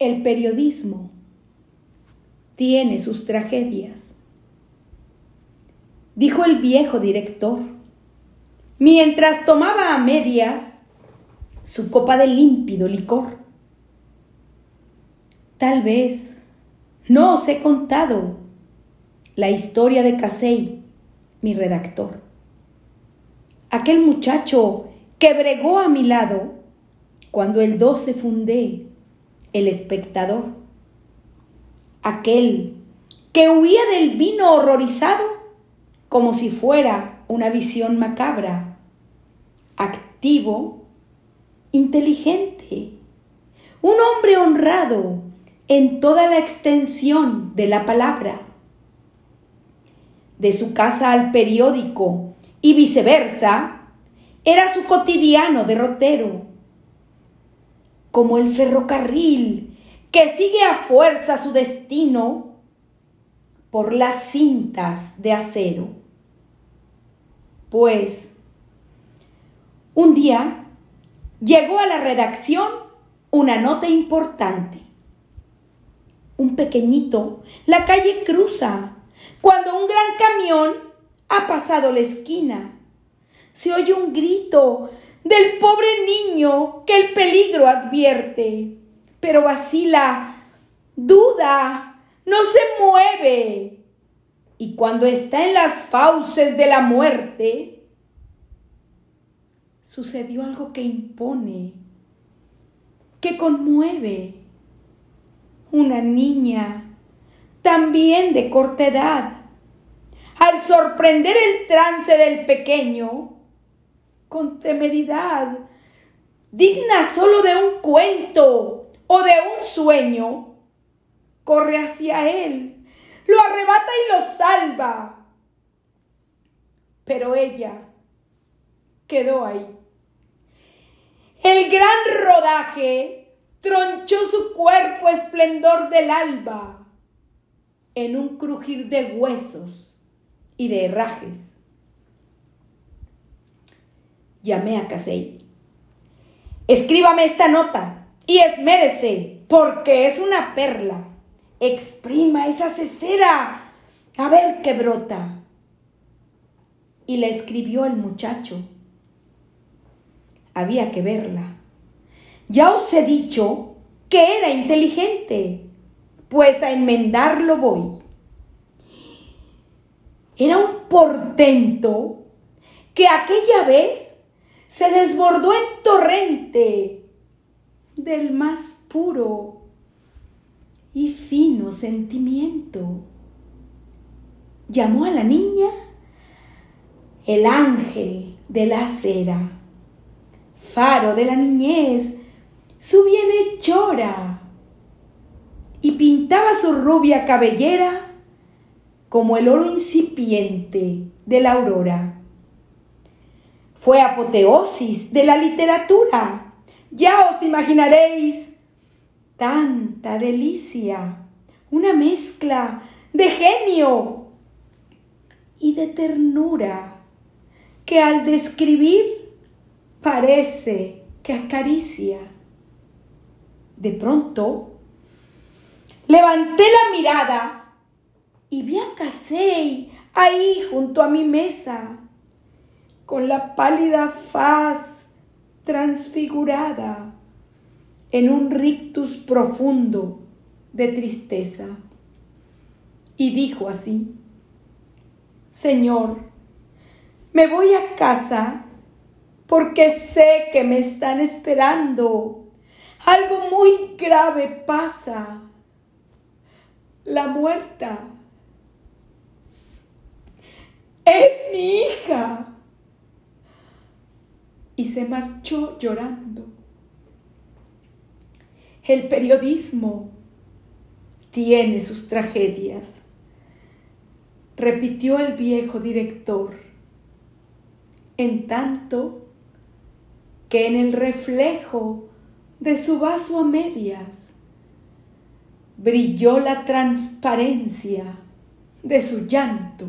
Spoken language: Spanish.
El periodismo tiene sus tragedias, dijo el viejo director, mientras tomaba a medias su copa de límpido licor. Tal vez no os he contado la historia de Casey, mi redactor. Aquel muchacho que bregó a mi lado cuando el 12 fundé el espectador. Aquel que huía del vino horrorizado como si fuera una visión macabra. Activo, inteligente, un hombre honrado en toda la extensión de la palabra. De su casa al periódico y viceversa, era su cotidiano derrotero como el ferrocarril que sigue a fuerza su destino por las cintas de acero. Pues un día llegó a la redacción una nota importante. Un pequeñito la calle cruza cuando un gran camión ha pasado la esquina. Se oye un grito del pobre niño que el peligro advierte, pero vacila, duda, no se mueve. Y cuando está en las fauces de la muerte, sucedió algo que impone, que conmueve. Una niña, también de corta edad, al sorprender el trance del pequeño, con temeridad, digna solo de un cuento o de un sueño, corre hacia él, lo arrebata y lo salva. Pero ella quedó ahí. El gran rodaje tronchó su cuerpo esplendor del alba en un crujir de huesos y de herrajes llamé a Casey. Escríbame esta nota y esmérese, porque es una perla. Exprima esa cesera, a ver qué brota. Y la escribió el muchacho. Había que verla. Ya os he dicho que era inteligente, pues a enmendarlo voy. Era un portento que aquella vez se desbordó en torrente del más puro y fino sentimiento. Llamó a la niña el ángel de la acera, faro de la niñez, su bienhechora, y pintaba su rubia cabellera como el oro incipiente de la aurora fue apoteosis de la literatura. Ya os imaginaréis tanta delicia, una mezcla de genio y de ternura que al describir parece que acaricia. De pronto, levanté la mirada y vi a Casey ahí junto a mi mesa con la pálida faz transfigurada en un rictus profundo de tristeza. Y dijo así, Señor, me voy a casa porque sé que me están esperando. Algo muy grave pasa. La muerta es mi hija y se marchó llorando. El periodismo tiene sus tragedias, repitió el viejo director, en tanto que en el reflejo de su vaso a medias brilló la transparencia de su llanto.